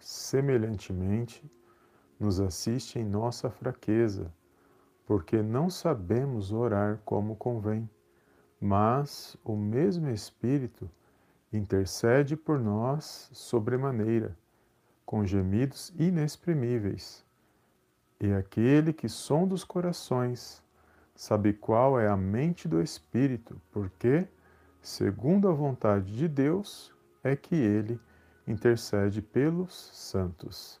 semelhantemente, nos assiste em nossa fraqueza, porque não sabemos orar como convém, mas o mesmo Espírito intercede por nós sobremaneira, com gemidos inexprimíveis. E aquele que sonda os corações sabe qual é a mente do Espírito, porque, segundo a vontade de Deus, é que ele intercede pelos santos.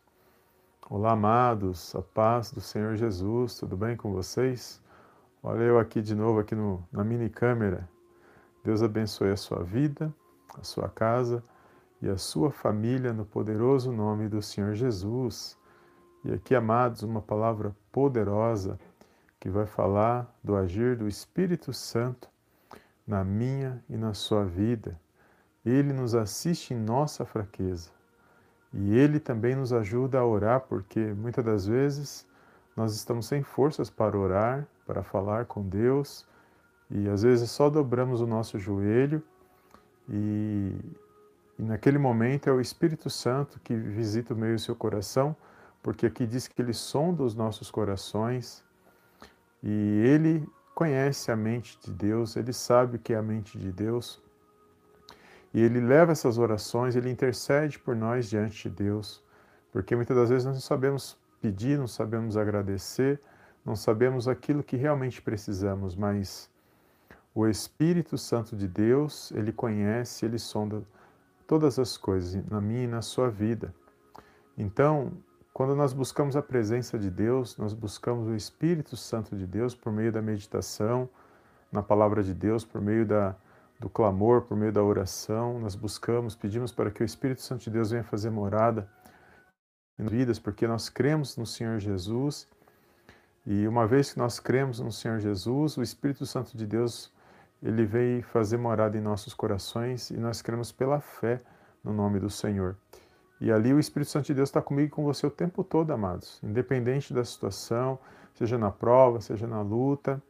Olá, amados, a paz do Senhor Jesus, tudo bem com vocês? Olha eu aqui de novo, aqui no, na mini câmera. Deus abençoe a sua vida, a sua casa e a sua família no poderoso nome do Senhor Jesus. E aqui, amados, uma palavra poderosa que vai falar do agir do Espírito Santo na minha e na sua vida. Ele nos assiste em nossa fraqueza. E Ele também nos ajuda a orar, porque muitas das vezes nós estamos sem forças para orar, para falar com Deus, e às vezes só dobramos o nosso joelho e, e naquele momento é o Espírito Santo que visita o meio do seu coração, porque aqui diz que ele sonda os nossos corações e ele conhece a mente de Deus, ele sabe o que é a mente de Deus e ele leva essas orações, ele intercede por nós diante de Deus, porque muitas das vezes nós não sabemos pedir, não sabemos agradecer, não sabemos aquilo que realmente precisamos, mas o Espírito Santo de Deus, ele conhece, ele sonda todas as coisas na minha e na sua vida. Então, quando nós buscamos a presença de Deus, nós buscamos o Espírito Santo de Deus por meio da meditação na palavra de Deus, por meio da, do clamor, por meio da oração, nós buscamos, pedimos para que o Espírito Santo de Deus venha fazer morada em vidas, porque nós cremos no Senhor Jesus. E uma vez que nós cremos no Senhor Jesus, o Espírito Santo de Deus, ele veio fazer morada em nossos corações e nós cremos pela fé no nome do Senhor. E ali o Espírito Santo de Deus está comigo e com você o tempo todo, amados, independente da situação, seja na prova, seja na luta,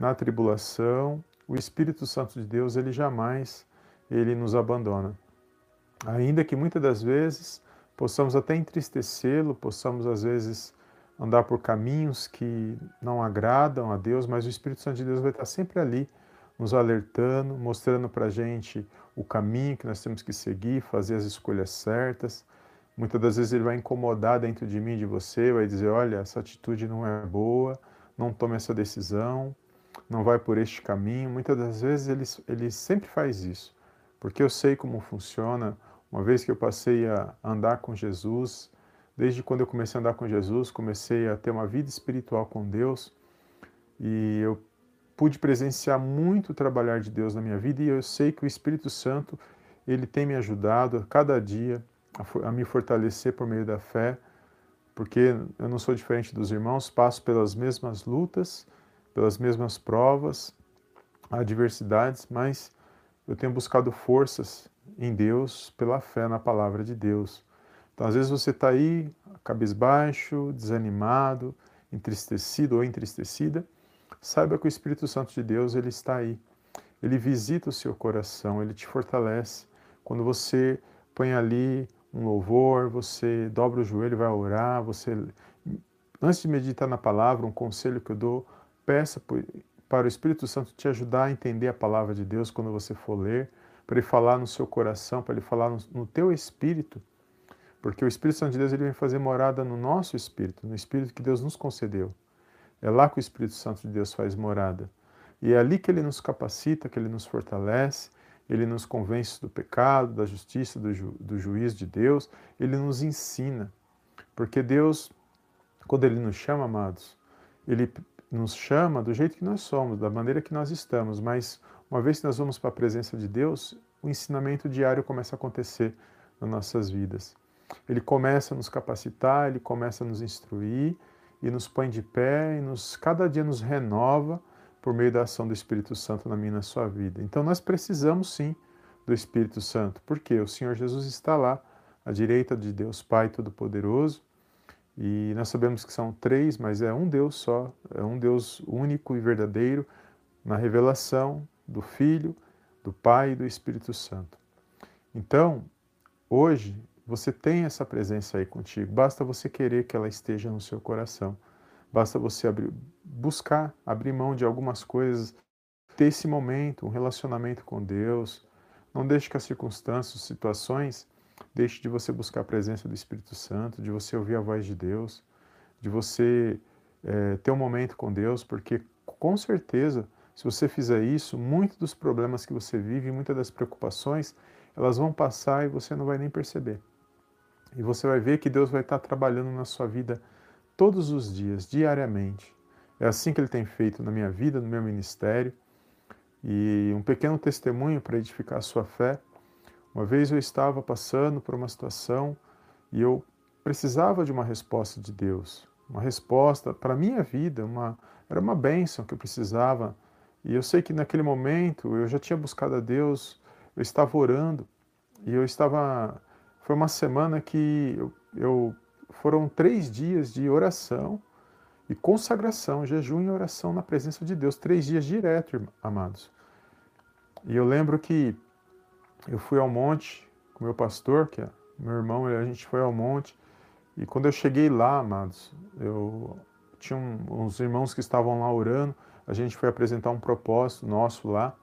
na tribulação, o Espírito Santo de Deus, ele jamais ele nos abandona. Ainda que muitas das vezes possamos até entristecê-lo, possamos às vezes andar por caminhos que não agradam a Deus, mas o Espírito Santo de Deus vai estar sempre ali, nos alertando, mostrando para a gente o caminho que nós temos que seguir, fazer as escolhas certas. Muitas das vezes ele vai incomodar dentro de mim de você, vai dizer: olha, essa atitude não é boa, não tome essa decisão não vai por este caminho. Muitas das vezes ele, ele sempre faz isso, porque eu sei como funciona. Uma vez que eu passei a andar com Jesus, desde quando eu comecei a andar com Jesus, comecei a ter uma vida espiritual com Deus e eu pude presenciar muito o trabalhar de Deus na minha vida e eu sei que o Espírito Santo ele tem me ajudado a cada dia a, a me fortalecer por meio da fé, porque eu não sou diferente dos irmãos, passo pelas mesmas lutas, pelas mesmas provas, adversidades, mas eu tenho buscado forças em Deus pela fé na palavra de Deus. Então, às vezes você está aí, cabisbaixo, desanimado, entristecido ou entristecida, saiba que o Espírito Santo de Deus ele está aí. Ele visita o seu coração, ele te fortalece. Quando você põe ali um louvor, você dobra o joelho vai orar, você antes de meditar na palavra, um conselho que eu dou, Peça para o Espírito Santo te ajudar a entender a palavra de Deus quando você for ler, para ele falar no seu coração, para ele falar no, no teu espírito, porque o Espírito Santo de Deus ele vem fazer morada no nosso espírito, no espírito que Deus nos concedeu. É lá que o Espírito Santo de Deus faz morada. E é ali que ele nos capacita, que ele nos fortalece, ele nos convence do pecado, da justiça, do, ju, do juízo de Deus, ele nos ensina. Porque Deus, quando ele nos chama, amados, ele nos chama do jeito que nós somos, da maneira que nós estamos, mas uma vez que nós vamos para a presença de Deus, o ensinamento diário começa a acontecer nas nossas vidas. Ele começa a nos capacitar, ele começa a nos instruir e nos põe de pé e nos cada dia nos renova por meio da ação do Espírito Santo na minha e na sua vida. Então nós precisamos sim do Espírito Santo, porque o Senhor Jesus está lá à direita de Deus Pai Todo-Poderoso e nós sabemos que são três, mas é um Deus só, é um Deus único e verdadeiro na revelação do Filho, do Pai e do Espírito Santo. Então, hoje, você tem essa presença aí contigo. Basta você querer que ela esteja no seu coração. Basta você abrir, buscar, abrir mão de algumas coisas, ter esse momento, um relacionamento com Deus. Não deixe que as circunstâncias, situações, deixe de você buscar a presença do Espírito Santo, de você ouvir a voz de Deus, de você é, ter um momento com Deus, porque com certeza, se você fizer isso, muitos dos problemas que você vive, muitas das preocupações, elas vão passar e você não vai nem perceber. E você vai ver que Deus vai estar trabalhando na sua vida todos os dias, diariamente. É assim que Ele tem feito na minha vida, no meu ministério. E um pequeno testemunho para edificar a sua fé. Uma vez eu estava passando por uma situação e eu precisava de uma resposta de Deus, uma resposta para a minha vida, uma, era uma bênção que eu precisava. E eu sei que naquele momento eu já tinha buscado a Deus, eu estava orando e eu estava. Foi uma semana que eu, eu foram três dias de oração e consagração, jejum e oração na presença de Deus, três dias direto, amados. E eu lembro que eu fui ao monte com meu pastor, que é meu irmão, a gente foi ao monte, e quando eu cheguei lá, amados, eu tinha uns irmãos que estavam lá orando, a gente foi apresentar um propósito nosso lá.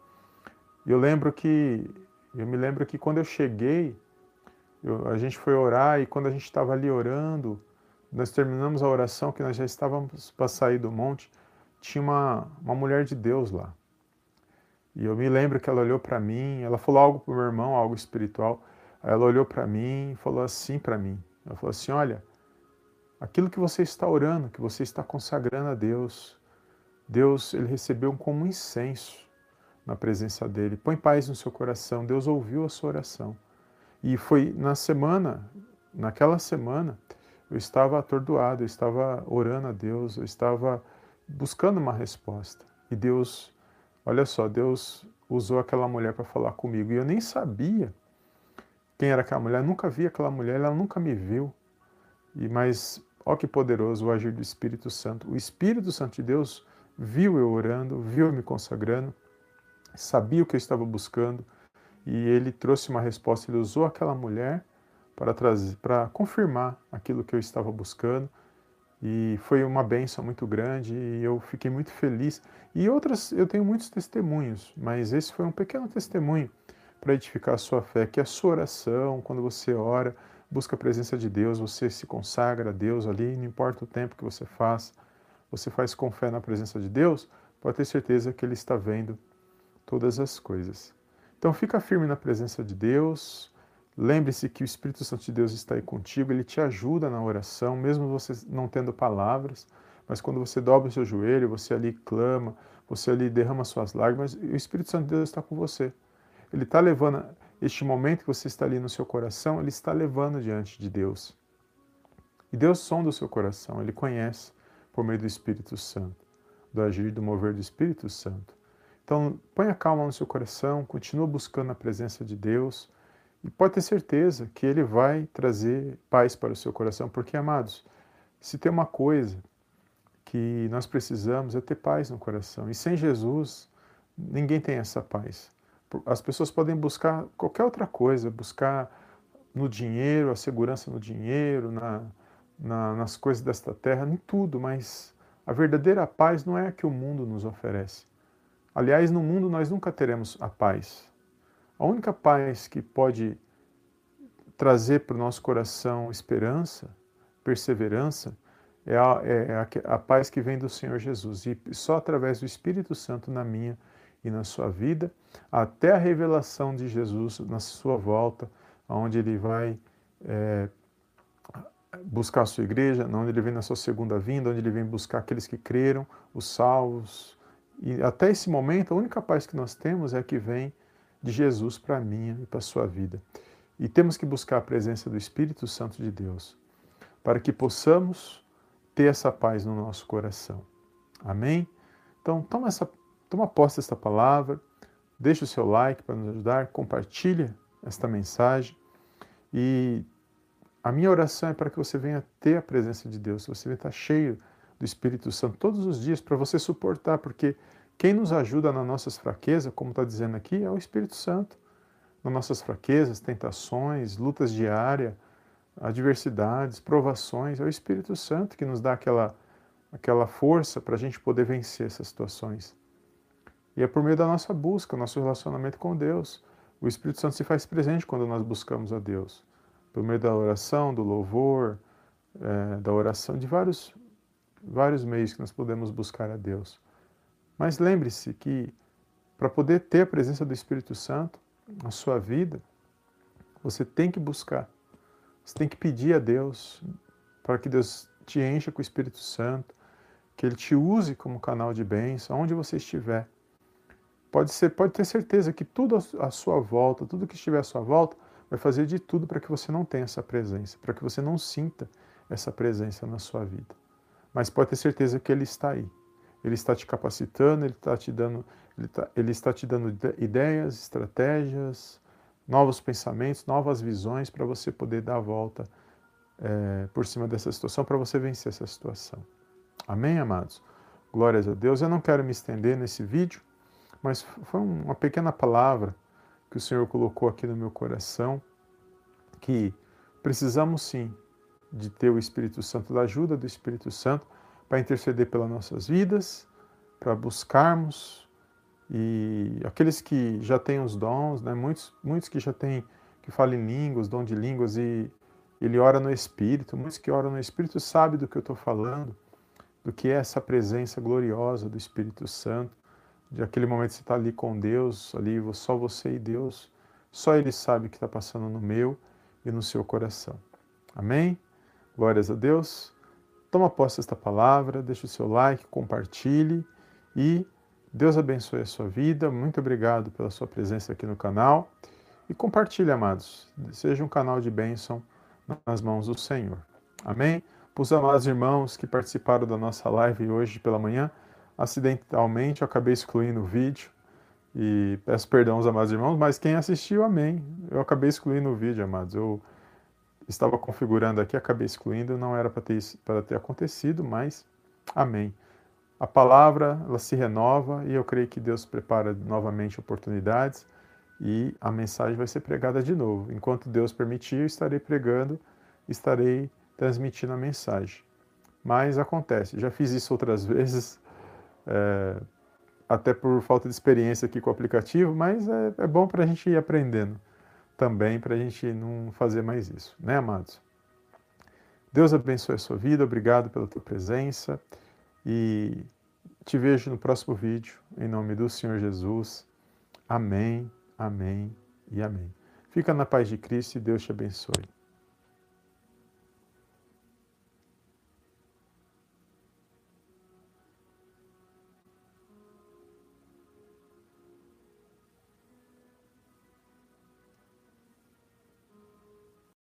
E eu lembro que, eu me lembro que quando eu cheguei, eu, a gente foi orar e quando a gente estava ali orando, nós terminamos a oração, que nós já estávamos para sair do monte, tinha uma, uma mulher de Deus lá. E eu me lembro que ela olhou para mim, ela falou algo para o meu irmão, algo espiritual. Ela olhou para mim e falou assim para mim. Ela falou assim: Olha, aquilo que você está orando, que você está consagrando a Deus, Deus ele recebeu como um incenso na presença dele. Põe paz no seu coração. Deus ouviu a sua oração. E foi na semana, naquela semana, eu estava atordoado, eu estava orando a Deus, eu estava buscando uma resposta. E Deus, olha só, Deus usou aquela mulher para falar comigo. E eu nem sabia quem era aquela mulher, eu nunca vi aquela mulher, ela nunca me viu. E mas ó que poderoso o agir do Espírito Santo. O Espírito Santo de Deus viu eu orando, viu eu me consagrando, sabia o que eu estava buscando e ele trouxe uma resposta. Ele usou aquela mulher para trazer, para confirmar aquilo que eu estava buscando e foi uma benção muito grande e eu fiquei muito feliz. E outras, eu tenho muitos testemunhos, mas esse foi um pequeno testemunho para edificar a sua fé, que a sua oração, quando você ora, busca a presença de Deus, você se consagra a Deus ali, não importa o tempo que você faz, você faz com fé na presença de Deus, pode ter certeza que Ele está vendo todas as coisas. Então fica firme na presença de Deus. Lembre-se que o Espírito Santo de Deus está aí contigo, ele te ajuda na oração, mesmo você não tendo palavras, mas quando você dobra o seu joelho, você ali clama, você ali derrama suas lágrimas, o Espírito Santo de Deus está com você. Ele está levando este momento que você está ali no seu coração, ele está levando diante de Deus. E Deus sonda o seu coração, ele conhece por meio do Espírito Santo, do agir do mover do Espírito Santo. Então, ponha calma no seu coração, continua buscando a presença de Deus e pode ter certeza que Ele vai trazer paz para o seu coração, porque, amados, se tem uma coisa que nós precisamos é ter paz no coração. E sem Jesus, ninguém tem essa paz. As pessoas podem buscar qualquer outra coisa, buscar no dinheiro, a segurança no dinheiro, na, na, nas coisas desta terra, em tudo, mas a verdadeira paz não é a que o mundo nos oferece. Aliás, no mundo nós nunca teremos a paz. A única paz que pode trazer para o nosso coração esperança, perseverança, é a, é a, a, paz que vem do Senhor Jesus. E só através do Espírito Santo na minha e na sua vida, até a revelação de Jesus na sua volta, onde ele vai é, buscar a sua igreja, onde ele vem na sua segunda vinda, onde ele vem buscar aqueles que creram, os salvos, e até esse momento, a única paz que nós temos é a que vem de Jesus para a minha e para a sua vida. E temos que buscar a presença do Espírito Santo de Deus para que possamos ter essa paz no nosso coração. Amém? Então, toma, essa, toma posse dessa palavra, deixa o seu like para nos ajudar, compartilha esta mensagem e a minha oração é para que você venha ter a presença de Deus, você venha estar cheio do Espírito Santo todos os dias para você suportar, porque quem nos ajuda nas nossas fraquezas, como está dizendo aqui, é o Espírito Santo. Nas nossas fraquezas, tentações, lutas diárias, adversidades, provações. É o Espírito Santo que nos dá aquela, aquela força para a gente poder vencer essas situações. E é por meio da nossa busca, nosso relacionamento com Deus. O Espírito Santo se faz presente quando nós buscamos a Deus. Por meio da oração, do louvor, é, da oração, de vários, vários meios que nós podemos buscar a Deus. Mas lembre-se que para poder ter a presença do Espírito Santo na sua vida, você tem que buscar. Você tem que pedir a Deus para que Deus te encha com o Espírito Santo, que Ele te use como canal de bênção, onde você estiver. Pode, ser, pode ter certeza que tudo à sua volta, tudo que estiver à sua volta, vai fazer de tudo para que você não tenha essa presença, para que você não sinta essa presença na sua vida. Mas pode ter certeza que Ele está aí. Ele está te capacitando, Ele está te dando, Ele, está, ele está te dando ideias, estratégias, novos pensamentos, novas visões para você poder dar a volta é, por cima dessa situação, para você vencer essa situação. Amém, amados? Glórias a Deus. Eu não quero me estender nesse vídeo mas foi uma pequena palavra que o Senhor colocou aqui no meu coração, que precisamos sim de ter o Espírito Santo, da ajuda do Espírito Santo, para interceder pelas nossas vidas, para buscarmos e aqueles que já têm os dons, né, muitos, muitos que já têm, que falam em línguas, dom de línguas, e ele ora no Espírito, muitos que oram no Espírito sabem do que eu estou falando, do que é essa presença gloriosa do Espírito Santo de aquele momento que você está ali com Deus, ali só você e Deus, só Ele sabe o que está passando no meu e no seu coração. Amém? Glórias a Deus. Toma posse desta palavra, deixe o seu like, compartilhe e Deus abençoe a sua vida. Muito obrigado pela sua presença aqui no canal. E compartilhe, amados. Seja um canal de bênção nas mãos do Senhor. Amém? Para os amados irmãos que participaram da nossa live hoje pela manhã, acidentalmente eu acabei excluindo o vídeo e peço perdão aos amados irmãos, mas quem assistiu, amém. Eu acabei excluindo o vídeo, amados. Eu estava configurando aqui, acabei excluindo, não era para ter, ter acontecido, mas amém. A palavra, ela se renova e eu creio que Deus prepara novamente oportunidades e a mensagem vai ser pregada de novo. Enquanto Deus permitir, eu estarei pregando, estarei transmitindo a mensagem. Mas acontece, já fiz isso outras vezes, é, até por falta de experiência aqui com o aplicativo, mas é, é bom para a gente ir aprendendo também, para a gente não fazer mais isso, né, amados? Deus abençoe a sua vida, obrigado pela tua presença e te vejo no próximo vídeo, em nome do Senhor Jesus. Amém, amém e amém. Fica na paz de Cristo e Deus te abençoe.